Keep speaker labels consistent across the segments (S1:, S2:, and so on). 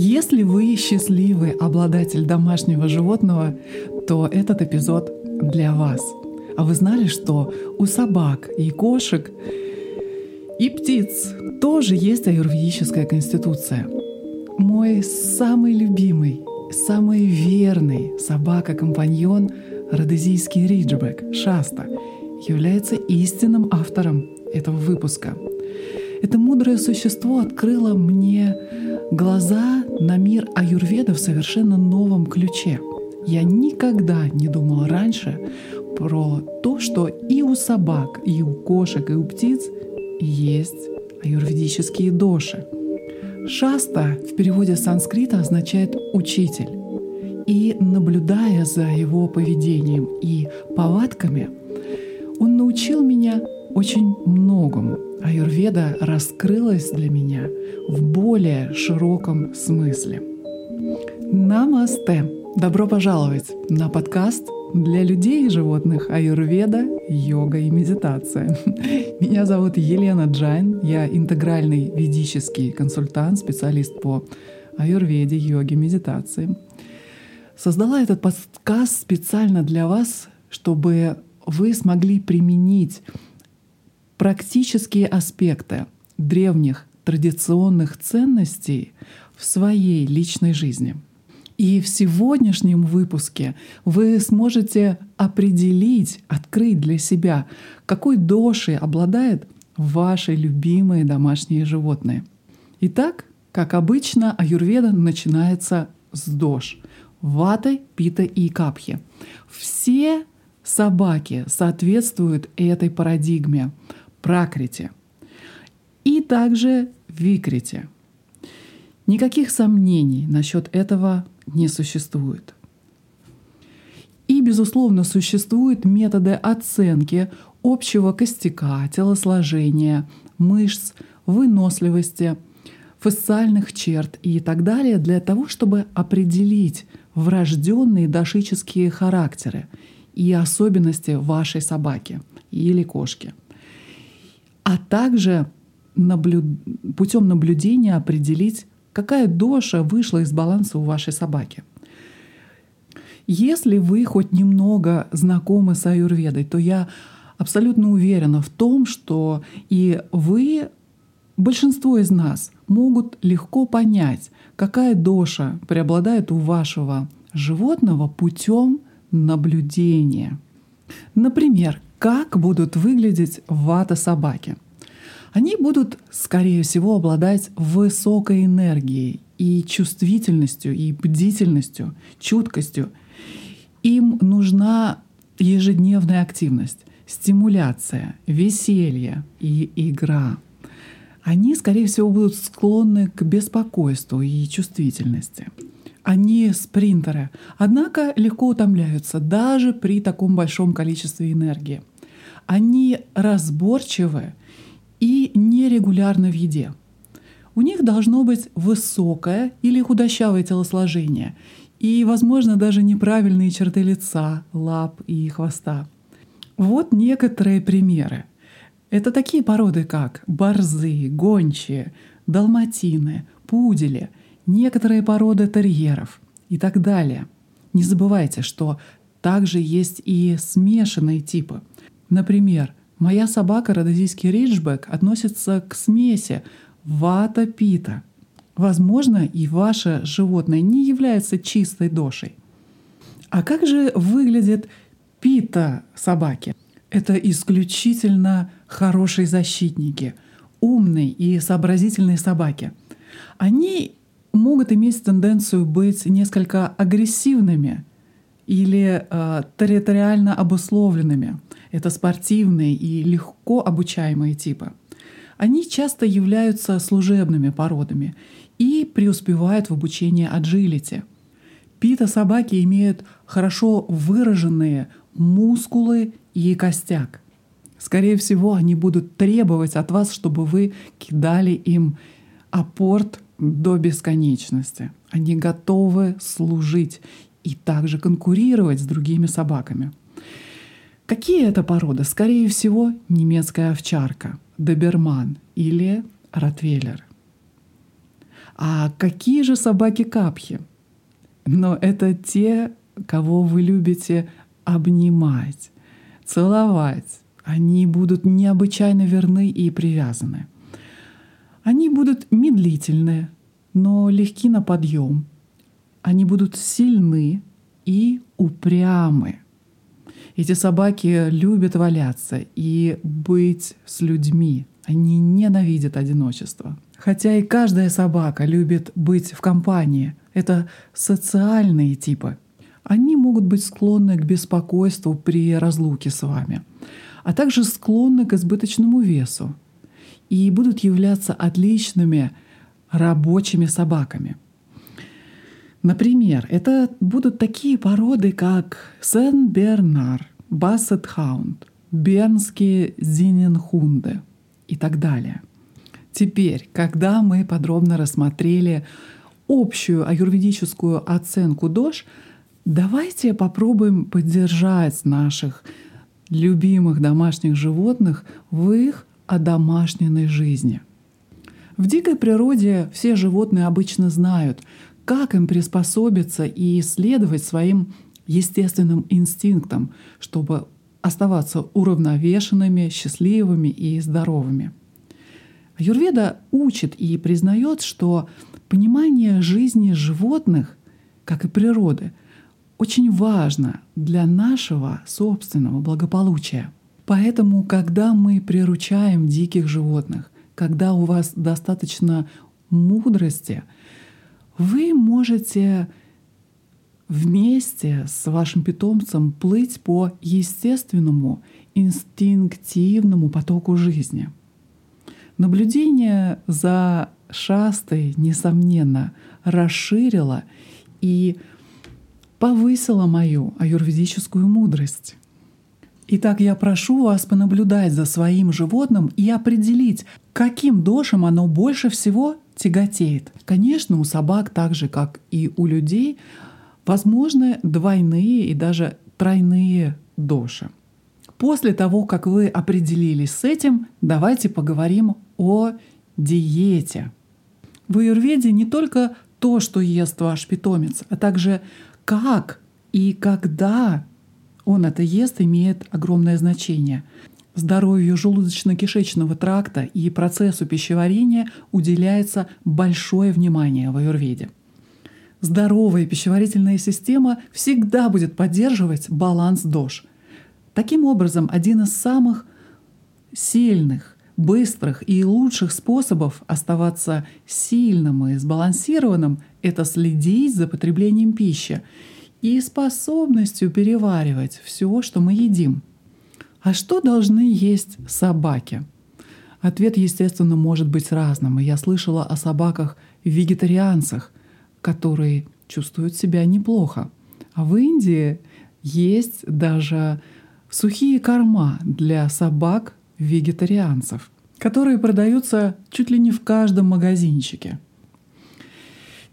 S1: Если вы счастливый обладатель домашнего животного, то этот эпизод для вас. А вы знали, что у собак и кошек и птиц тоже есть аюрведическая конституция. Мой самый любимый, самый верный собака-компаньон родезийский риджбек Шаста является истинным автором этого выпуска. Это мудрое существо открыло мне глаза на мир аюрведа в совершенно новом ключе. Я никогда не думала раньше про то, что и у собак, и у кошек, и у птиц есть аюрведические доши. Шаста в переводе с санскрита означает «учитель». И наблюдая за его поведением и повадками, он научил меня очень многому. Аюрведа раскрылась для меня в более широком смысле. Намасте! Добро пожаловать на подкаст для людей и животных аюрведа, йога и медитация. Меня зовут Елена Джайн, я интегральный ведический консультант, специалист по аюрведе, йоге, медитации. Создала этот подкаст специально для вас, чтобы вы смогли применить практические аспекты древних традиционных ценностей в своей личной жизни — и в сегодняшнем выпуске вы сможете определить, открыть для себя, какой дошей обладает ваши любимые домашние животные. Итак, как обычно, аюрведа начинается с дош — ватой, пита и капхи. Все собаки соответствуют этой парадигме пракрите и также викрите. Никаких сомнений насчет этого не существует. И, безусловно, существуют методы оценки общего костяка, телосложения, мышц, выносливости, фасциальных черт и так далее для того, чтобы определить врожденные дошические характеры и особенности вашей собаки или кошки. А также наблю... путем наблюдения определить какая доша вышла из баланса у вашей собаки. Если вы хоть немного знакомы с аюрведой, то я абсолютно уверена в том, что и вы, большинство из нас, могут легко понять, какая доша преобладает у вашего животного путем наблюдения. Например, как будут выглядеть вата собаки – они будут, скорее всего, обладать высокой энергией и чувствительностью, и бдительностью, чуткостью. Им нужна ежедневная активность, стимуляция, веселье и игра. Они, скорее всего, будут склонны к беспокойству и чувствительности. Они спринтеры, однако легко утомляются даже при таком большом количестве энергии. Они разборчивы и нерегулярны в еде. У них должно быть высокое или худощавое телосложение и, возможно, даже неправильные черты лица, лап и хвоста. Вот некоторые примеры. Это такие породы, как борзы, гончие, далматины, пудели, некоторые породы терьеров и так далее. Не забывайте, что также есть и смешанные типы. Например, Моя собака, родозийский риджбек, относится к смеси вата-пита. Возможно, и ваше животное не является чистой дошей. А как же выглядит пита собаки? Это исключительно хорошие защитники, умные и сообразительные собаки. Они могут иметь тенденцию быть несколько агрессивными или э, территориально обусловленными – это спортивные и легко обучаемые типы. Они часто являются служебными породами и преуспевают в обучении аджилити. Пита-собаки имеют хорошо выраженные мускулы и костяк. Скорее всего, они будут требовать от вас, чтобы вы кидали им апорт до бесконечности. Они готовы служить и также конкурировать с другими собаками. Какие это породы? Скорее всего, немецкая овчарка, доберман или ротвейлер. А какие же собаки капхи? Но это те, кого вы любите обнимать, целовать. Они будут необычайно верны и привязаны. Они будут медлительны, но легки на подъем. Они будут сильны и упрямы. Эти собаки любят валяться и быть с людьми. Они ненавидят одиночество. Хотя и каждая собака любит быть в компании. Это социальные типы. Они могут быть склонны к беспокойству при разлуке с вами, а также склонны к избыточному весу и будут являться отличными рабочими собаками. Например, это будут такие породы, как Сен-Бернар, Бассет-Хаунд, Бернские Зиненхунды и так далее. Теперь, когда мы подробно рассмотрели общую аюрведическую оценку ДОЖ, давайте попробуем поддержать наших любимых домашних животных в их одомашненной жизни. В дикой природе все животные обычно знают, как им приспособиться и следовать своим естественным инстинктам, чтобы оставаться уравновешенными, счастливыми и здоровыми. Юрведа учит и признает, что понимание жизни животных, как и природы, очень важно для нашего собственного благополучия. Поэтому, когда мы приручаем диких животных, когда у вас достаточно мудрости, вы можете вместе с вашим питомцем плыть по естественному, инстинктивному потоку жизни. Наблюдение за шастой, несомненно, расширило и повысило мою аюрведическую мудрость. Итак, я прошу вас понаблюдать за своим животным и определить, каким дошем оно больше всего тяготеет. Конечно, у собак, так же как и у людей, возможны двойные и даже тройные доши. После того, как вы определились с этим, давайте поговорим о диете. В аюрведе не только то, что ест ваш питомец, а также как и когда он это ест, имеет огромное значение. Здоровью желудочно-кишечного тракта и процессу пищеварения уделяется большое внимание в аюрведе. Здоровая пищеварительная система всегда будет поддерживать баланс ДОЖ. Таким образом, один из самых сильных, быстрых и лучших способов оставаться сильным и сбалансированным — это следить за потреблением пищи и способностью переваривать все, что мы едим. А что должны есть собаки? Ответ, естественно, может быть разным. И я слышала о собаках-вегетарианцах, которые чувствуют себя неплохо. А в Индии есть даже сухие корма для собак-вегетарианцев, которые продаются чуть ли не в каждом магазинчике.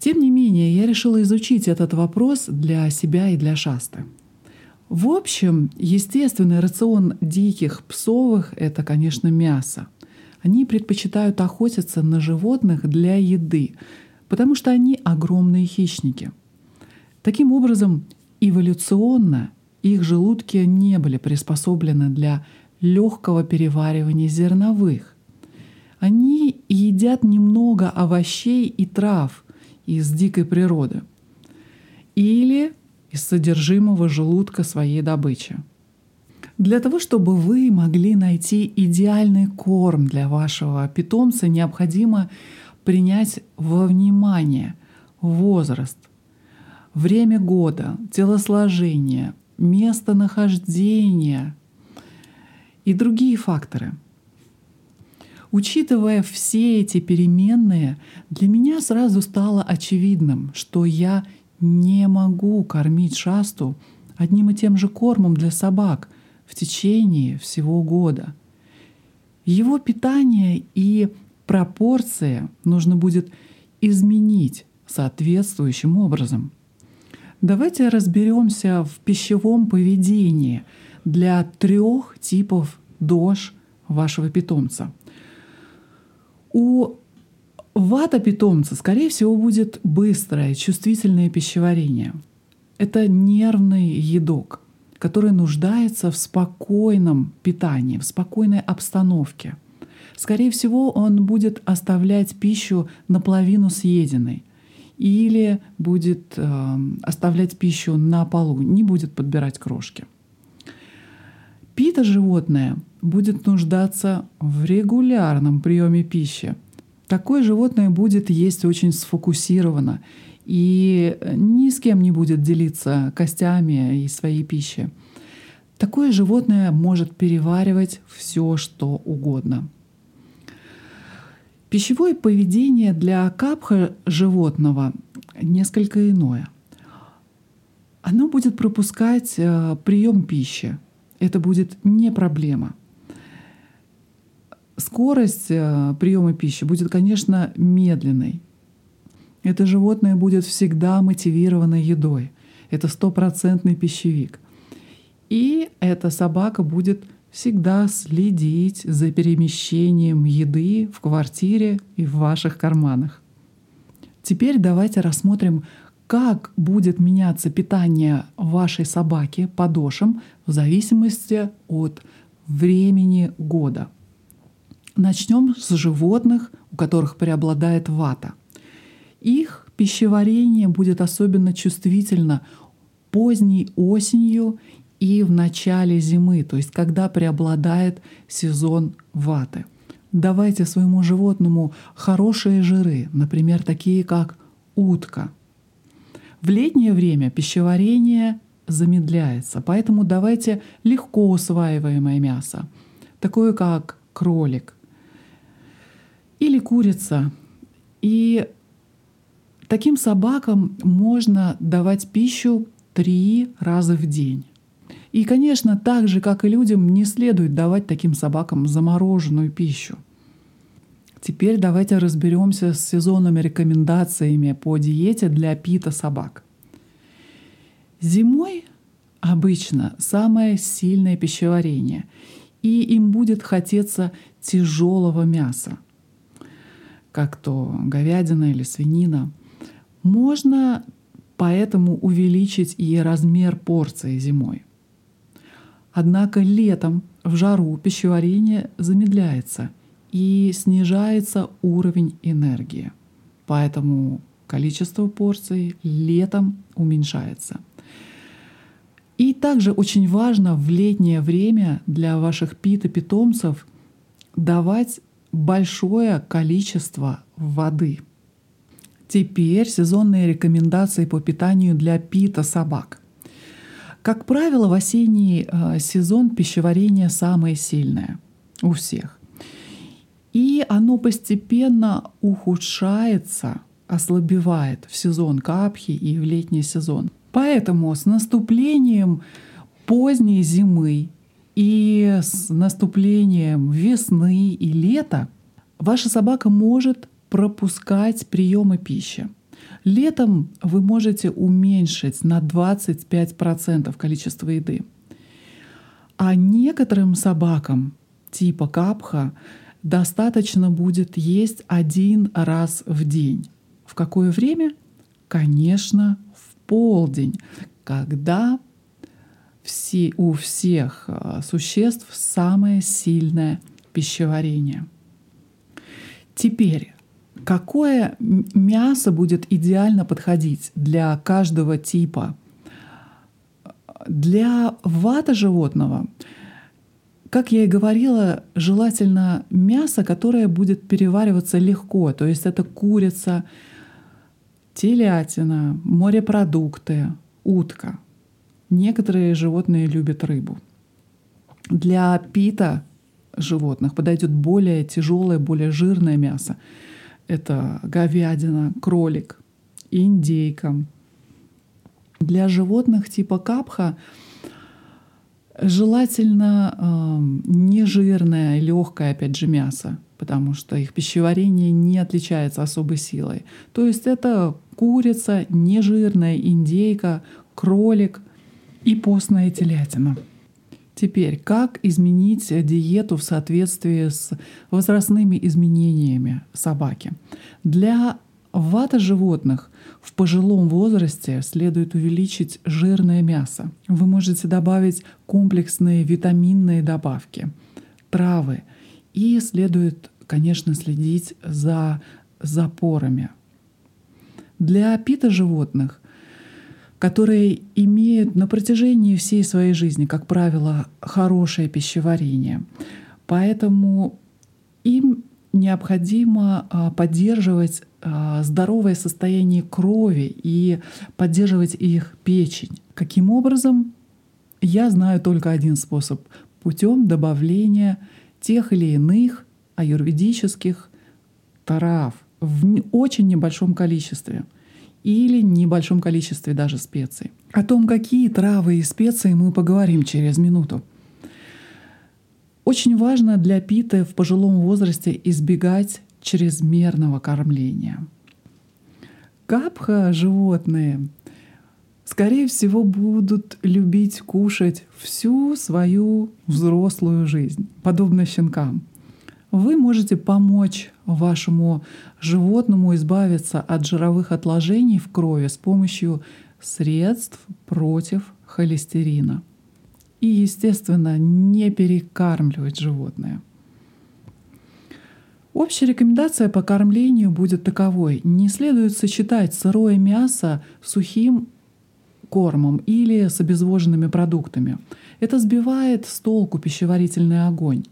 S1: Тем не менее, я решила изучить этот вопрос для себя и для Шасты. В общем, естественный рацион диких псовых — это, конечно, мясо. Они предпочитают охотиться на животных для еды, потому что они огромные хищники. Таким образом, эволюционно их желудки не были приспособлены для легкого переваривания зерновых. Они едят немного овощей и трав, из дикой природы или из содержимого желудка своей добычи. Для того, чтобы вы могли найти идеальный корм для вашего питомца, необходимо принять во внимание возраст, время года, телосложение, местонахождение и другие факторы – Учитывая все эти переменные, для меня сразу стало очевидным, что я не могу кормить шасту одним и тем же кормом для собак в течение всего года. Его питание и пропорции нужно будет изменить соответствующим образом. Давайте разберемся в пищевом поведении для трех типов дож вашего питомца — у Вата питомца, скорее всего, будет быстрое, чувствительное пищеварение. Это нервный едок, который нуждается в спокойном питании, в спокойной обстановке. Скорее всего, он будет оставлять пищу наполовину съеденной или будет э, оставлять пищу на полу, не будет подбирать крошки. Пита животное будет нуждаться в регулярном приеме пищи. Такое животное будет есть очень сфокусированно и ни с кем не будет делиться костями и своей пищей. Такое животное может переваривать все, что угодно. Пищевое поведение для капха животного несколько иное. Оно будет пропускать э, прием пищи. Это будет не проблема. Скорость э, приема пищи будет, конечно, медленной. Это животное будет всегда мотивировано едой. Это стопроцентный пищевик. И эта собака будет всегда следить за перемещением еды в квартире и в ваших карманах. Теперь давайте рассмотрим, как будет меняться питание вашей собаки подошем в зависимости от времени года. Начнем с животных, у которых преобладает вата – их пищеварение будет особенно чувствительно поздней осенью и в начале зимы, то есть когда преобладает сезон ваты. Давайте своему животному хорошие жиры, например, такие как утка. В летнее время пищеварение замедляется, поэтому давайте легко усваиваемое мясо, такое как кролик или курица. И Таким собакам можно давать пищу три раза в день. И, конечно, так же, как и людям, не следует давать таким собакам замороженную пищу. Теперь давайте разберемся с сезонными рекомендациями по диете для пита собак. Зимой обычно самое сильное пищеварение, и им будет хотеться тяжелого мяса, как то говядина или свинина – можно поэтому увеличить и размер порции зимой. Однако летом в жару пищеварение замедляется и снижается уровень энергии. Поэтому количество порций летом уменьшается. И также очень важно в летнее время для ваших питомцев давать большое количество воды – Теперь сезонные рекомендации по питанию для пита собак. Как правило, в осенний э, сезон пищеварение самое сильное у всех. И оно постепенно ухудшается, ослабевает в сезон капхи и в летний сезон. Поэтому с наступлением поздней зимы и с наступлением весны и лета ваша собака может пропускать приемы пищи. Летом вы можете уменьшить на 25% количество еды. А некоторым собакам типа капха достаточно будет есть один раз в день. В какое время? Конечно, в полдень, когда все, у всех а, существ самое сильное пищеварение. Теперь Какое мясо будет идеально подходить для каждого типа? Для вата животного, как я и говорила, желательно мясо, которое будет перевариваться легко. То есть это курица, телятина, морепродукты, утка. Некоторые животные любят рыбу. Для пита животных подойдет более тяжелое, более жирное мясо. Это говядина, кролик, индейка. Для животных типа капха желательно э, нежирное, легкое, опять же, мясо, потому что их пищеварение не отличается особой силой. То есть это курица, нежирная индейка, кролик и постная телятина. Теперь, как изменить диету в соответствии с возрастными изменениями собаки? Для вата животных в пожилом возрасте следует увеличить жирное мясо. Вы можете добавить комплексные витаминные добавки, травы. И следует, конечно, следить за запорами. Для пита животных которые имеют на протяжении всей своей жизни, как правило, хорошее пищеварение. Поэтому им необходимо а, поддерживать а, здоровое состояние крови и поддерживать их печень. Каким образом? Я знаю только один способ — путем добавления тех или иных аюрведических трав в очень небольшом количестве — или небольшом количестве даже специй. О том, какие травы и специи, мы поговорим через минуту. Очень важно для питы в пожилом возрасте избегать чрезмерного кормления. Капха животные, скорее всего, будут любить кушать всю свою взрослую жизнь, подобно щенкам — вы можете помочь вашему животному избавиться от жировых отложений в крови с помощью средств против холестерина. И, естественно, не перекармливать животное. Общая рекомендация по кормлению будет таковой. Не следует сочетать сырое мясо с сухим кормом или с обезвоженными продуктами. Это сбивает с толку пищеварительный огонь.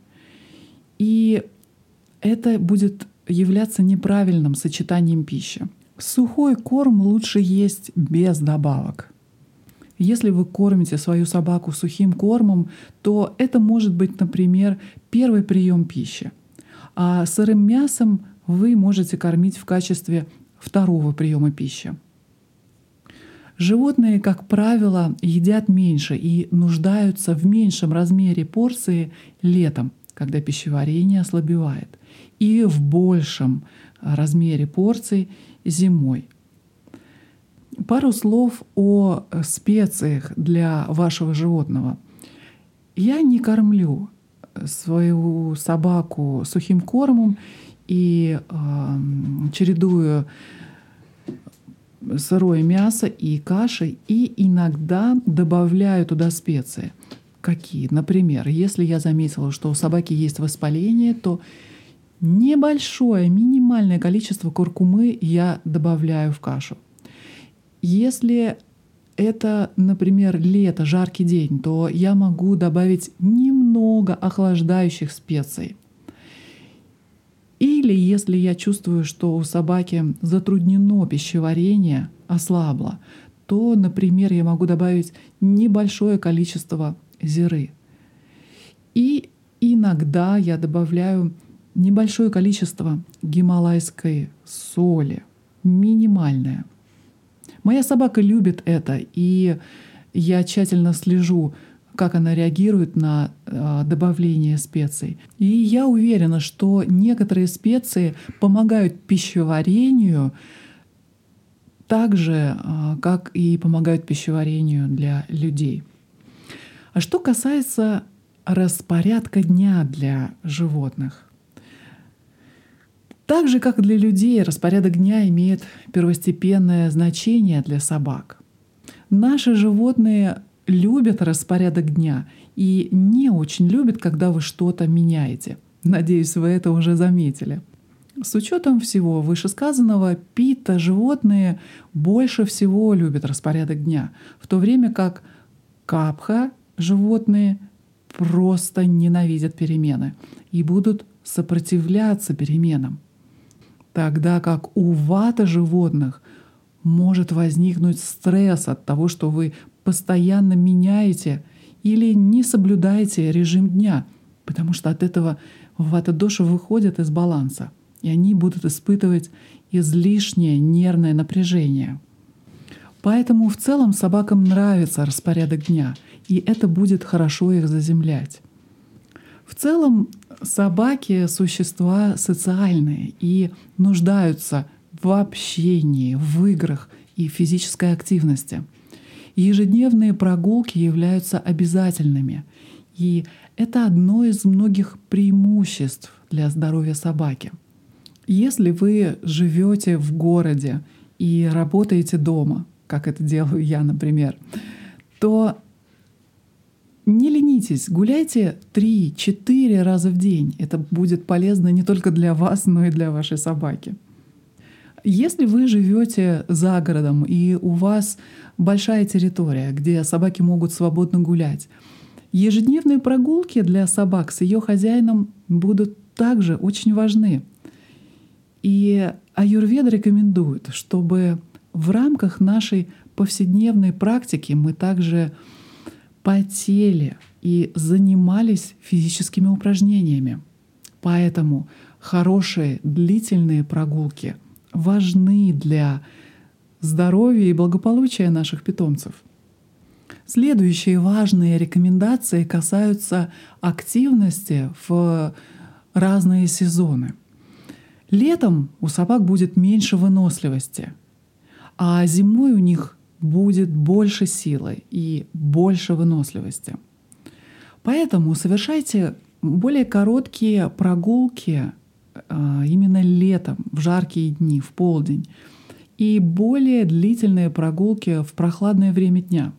S1: И это будет являться неправильным сочетанием пищи. Сухой корм лучше есть без добавок. Если вы кормите свою собаку сухим кормом, то это может быть, например, первый прием пищи. А сырым мясом вы можете кормить в качестве второго приема пищи. Животные, как правило, едят меньше и нуждаются в меньшем размере порции летом, когда пищеварение ослабевает и в большем размере порций зимой. Пару слов о специях для вашего животного. Я не кормлю свою собаку сухим кормом и э, чередую сырое мясо и каши, и иногда добавляю туда специи. Какие? Например, если я заметила, что у собаки есть воспаление, то Небольшое, минимальное количество куркумы я добавляю в кашу. Если это, например, лето, жаркий день, то я могу добавить немного охлаждающих специй. Или если я чувствую, что у собаки затруднено пищеварение, ослабло, то, например, я могу добавить небольшое количество зиры. И иногда я добавляю небольшое количество гималайской соли, минимальное. Моя собака любит это, и я тщательно слежу, как она реагирует на э, добавление специй. И я уверена, что некоторые специи помогают пищеварению так же, э, как и помогают пищеварению для людей. А что касается распорядка дня для животных, так же, как для людей, распорядок дня имеет первостепенное значение для собак. Наши животные любят распорядок дня и не очень любят, когда вы что-то меняете. Надеюсь, вы это уже заметили. С учетом всего вышесказанного, пита животные больше всего любят распорядок дня, в то время как капха животные просто ненавидят перемены и будут сопротивляться переменам тогда как у вата животных может возникнуть стресс от того, что вы постоянно меняете или не соблюдаете режим дня, потому что от этого вата-доши выходят из баланса, и они будут испытывать излишнее нервное напряжение. Поэтому в целом собакам нравится распорядок дня, и это будет хорошо их заземлять. В целом собаки — существа социальные и нуждаются в общении, в играх и физической активности. Ежедневные прогулки являются обязательными, И это одно из многих преимуществ для здоровья собаки. Если вы живете в городе и работаете дома, как это делаю я, например, то не ленитесь, гуляйте 3-4 раза в день. Это будет полезно не только для вас, но и для вашей собаки. Если вы живете за городом и у вас большая территория, где собаки могут свободно гулять, ежедневные прогулки для собак с ее хозяином будут также очень важны. И Аюрведа рекомендует, чтобы в рамках нашей повседневной практики мы также потели и занимались физическими упражнениями. Поэтому хорошие длительные прогулки важны для здоровья и благополучия наших питомцев. Следующие важные рекомендации касаются активности в разные сезоны. Летом у собак будет меньше выносливости, а зимой у них будет больше силы и больше выносливости. Поэтому совершайте более короткие прогулки а, именно летом, в жаркие дни, в полдень, и более длительные прогулки в прохладное время дня.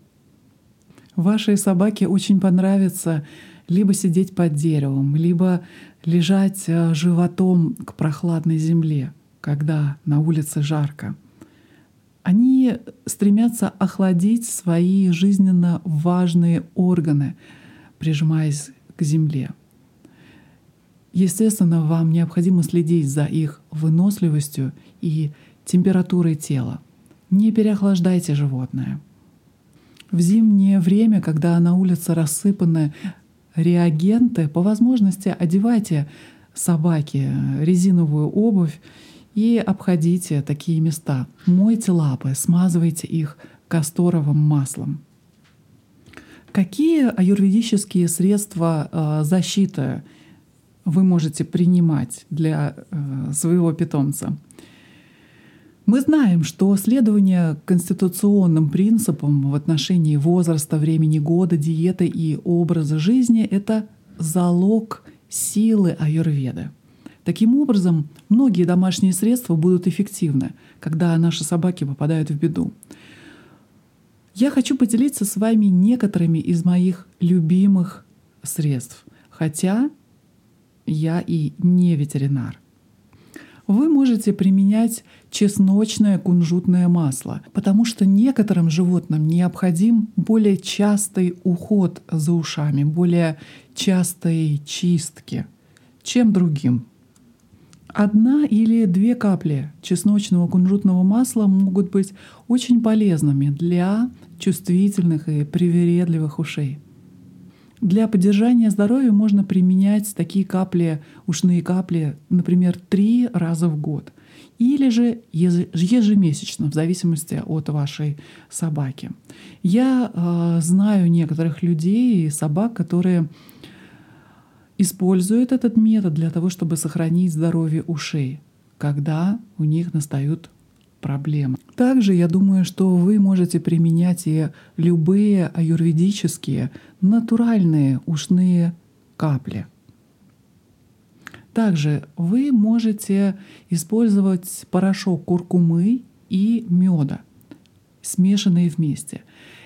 S1: Вашей собаке очень понравится либо сидеть под деревом, либо лежать а, животом к прохладной земле, когда на улице жарко. Они стремятся охладить свои жизненно важные органы, прижимаясь к земле. Естественно, вам необходимо следить за их выносливостью и температурой тела. Не переохлаждайте животное. В зимнее время, когда на улице рассыпаны реагенты, по возможности одевайте собаке резиновую обувь и обходите такие места. Мойте лапы, смазывайте их касторовым маслом. Какие аюрведические средства э, защиты вы можете принимать для э, своего питомца? Мы знаем, что следование конституционным принципам в отношении возраста, времени года, диеты и образа жизни — это залог силы аюрведы. Таким образом, многие домашние средства будут эффективны, когда наши собаки попадают в беду. Я хочу поделиться с вами некоторыми из моих любимых средств, хотя я и не ветеринар. Вы можете применять чесночное кунжутное масло, потому что некоторым животным необходим более частый уход за ушами, более частые чистки, чем другим. Одна или две капли чесночного кунжутного масла могут быть очень полезными для чувствительных и привередливых ушей. Для поддержания здоровья можно применять такие капли, ушные капли, например, три раза в год или же ежемесячно, в зависимости от вашей собаки. Я э, знаю некоторых людей и собак, которые используют этот метод для того, чтобы сохранить здоровье ушей, когда у них настают проблемы. Также я думаю, что вы можете применять и любые аюрведические натуральные ушные капли. Также вы можете использовать порошок куркумы и меда, смешанные вместе.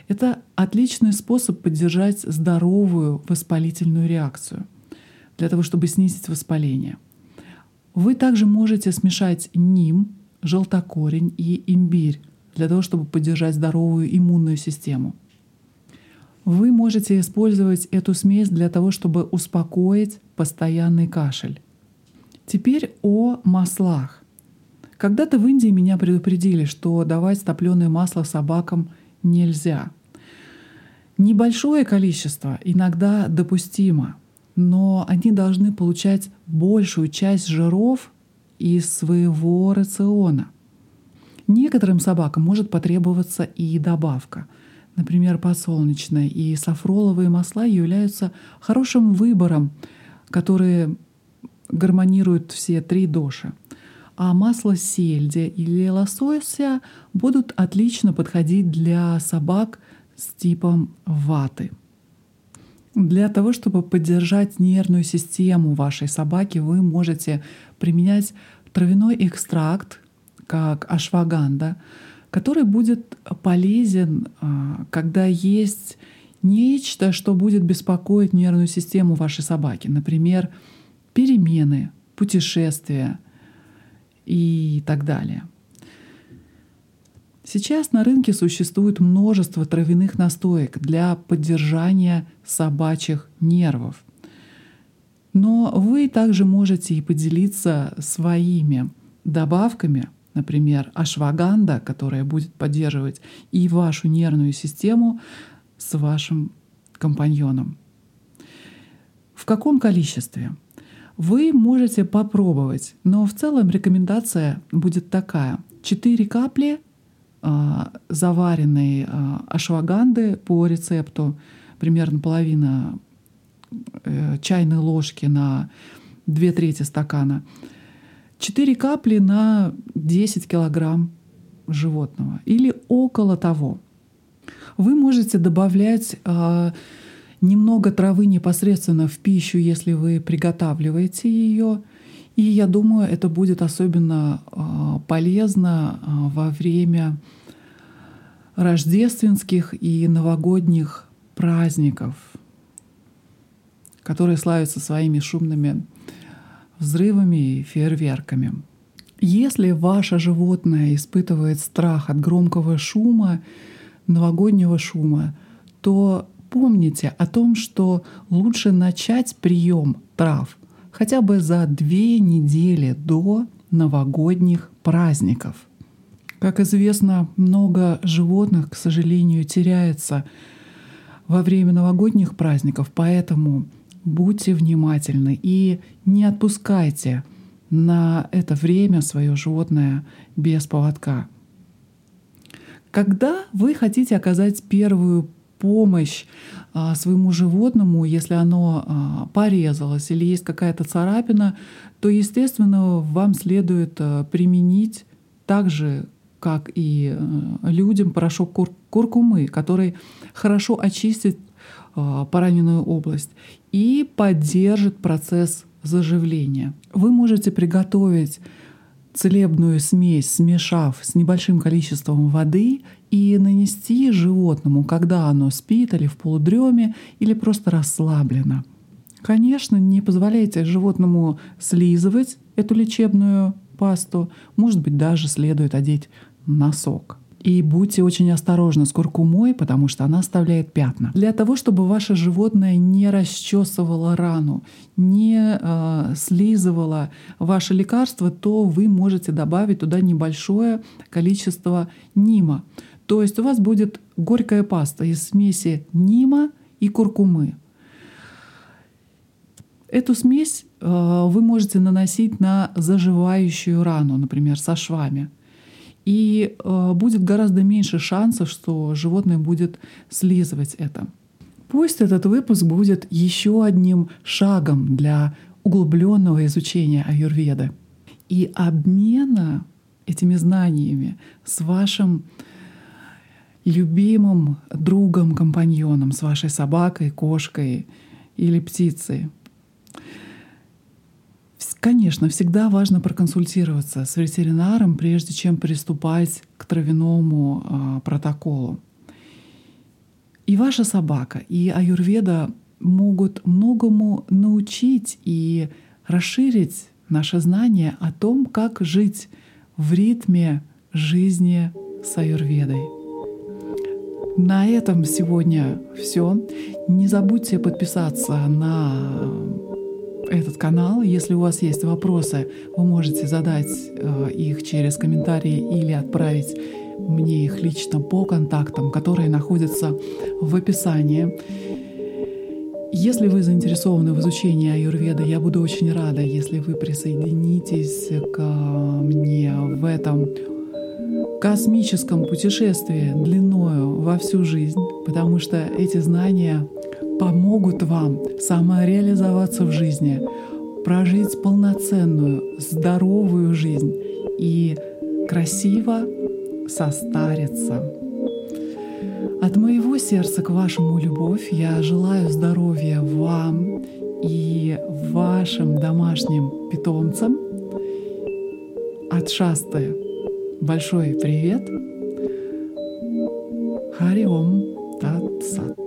S1: Это отличный способ поддержать здоровую воспалительную реакцию – для того, чтобы снизить воспаление. Вы также можете смешать ним, желтокорень и имбирь для того, чтобы поддержать здоровую иммунную систему. Вы можете использовать эту смесь для того, чтобы успокоить постоянный кашель. Теперь о маслах. Когда-то в Индии меня предупредили, что давать топленое масло собакам нельзя. Небольшое количество иногда допустимо — но они должны получать большую часть жиров из своего рациона. Некоторым собакам может потребоваться и добавка. Например, подсолнечное и сафроловые масла являются хорошим выбором, которые гармонируют все три доши. А масло сельди или лосося будут отлично подходить для собак с типом ваты — Для того, чтобы поддержать нервную систему вашей собаки, вы можете применять травяной экстракт, как ашваганда, который будет полезен, а, когда есть нечто, что будет беспокоить нервную систему вашей собаки. Например, перемены, путешествия и так далее. Сейчас на рынке существует множество травяных настоек для поддержания собачьих нервов. Но вы также можете и поделиться своими добавками, например, ашваганда, которая будет поддерживать и вашу нервную систему с вашим компаньоном. В каком количестве? Вы можете попробовать, но в целом рекомендация будет такая. 4 капли заваренной а, ашваганды по рецепту, примерно половина э, чайной ложки на 2 трети стакана. 4 капли на 10 килограмм животного или около того. Вы можете добавлять э, немного травы непосредственно в пищу, если вы приготавливаете ее. И я думаю, это будет особенно а, полезно а, во время рождественских и новогодних праздников, которые славятся своими шумными взрывами и фейерверками. Если ваше животное испытывает страх от громкого шума, новогоднего шума, то помните о том, что лучше начать прием трав хотя бы за две недели до новогодних праздников. Как известно, много животных, к сожалению, теряется во время новогодних праздников, поэтому будьте внимательны и не отпускайте на это время свое животное без поводка. Когда вы хотите оказать первую помощь своему животному, если оно а, порезалось или есть какая-то царапина, то, естественно, вам следует а, применить так же, как и людям, порошок кур куркумы, который хорошо очистит пораненную область и поддержит процесс заживления. Вы можете приготовить целебную смесь, смешав с небольшим количеством воды и нанести животному, когда оно спит или в полудреме, или просто расслаблено. Конечно, не позволяйте животному слизывать эту лечебную пасту, может быть, даже следует одеть носок. И будьте очень осторожны с куркумой, потому что она оставляет пятна. Для того, чтобы ваше животное не расчесывало рану, не э, слизывало ваше лекарство, то вы можете добавить туда небольшое количество нима. То есть у вас будет горькая паста из смеси нима и куркумы. Эту смесь э, вы можете наносить на заживающую рану, например, со швами. И э, будет гораздо меньше шансов, что животное будет слизывать это. Пусть этот выпуск будет еще одним шагом для углубленного изучения аюрведы и обмена этими знаниями с вашим любимым другом, компаньоном, с вашей собакой, кошкой или птицей. Конечно, всегда важно проконсультироваться с ветеринаром, прежде чем приступать к травяному э, протоколу. И ваша собака, и аюрведа могут многому научить и расширить наше знание о том, как жить в ритме жизни с аюрведой. На этом сегодня все. Не забудьте подписаться на этот канал. Если у вас есть вопросы, вы можете задать э, их через комментарии или отправить мне их лично по контактам, которые находятся в описании. Если вы заинтересованы в изучении аюрведа, я буду очень рада, если вы присоединитесь к мне в этом космическом путешествии длиною во всю жизнь, потому что эти знания помогут вам самореализоваться в жизни, прожить полноценную, здоровую жизнь и красиво состариться. От моего сердца к вашему любовь я желаю здоровья вам и вашим домашним питомцам. От Шасты большой привет. Хариом Тат Сат.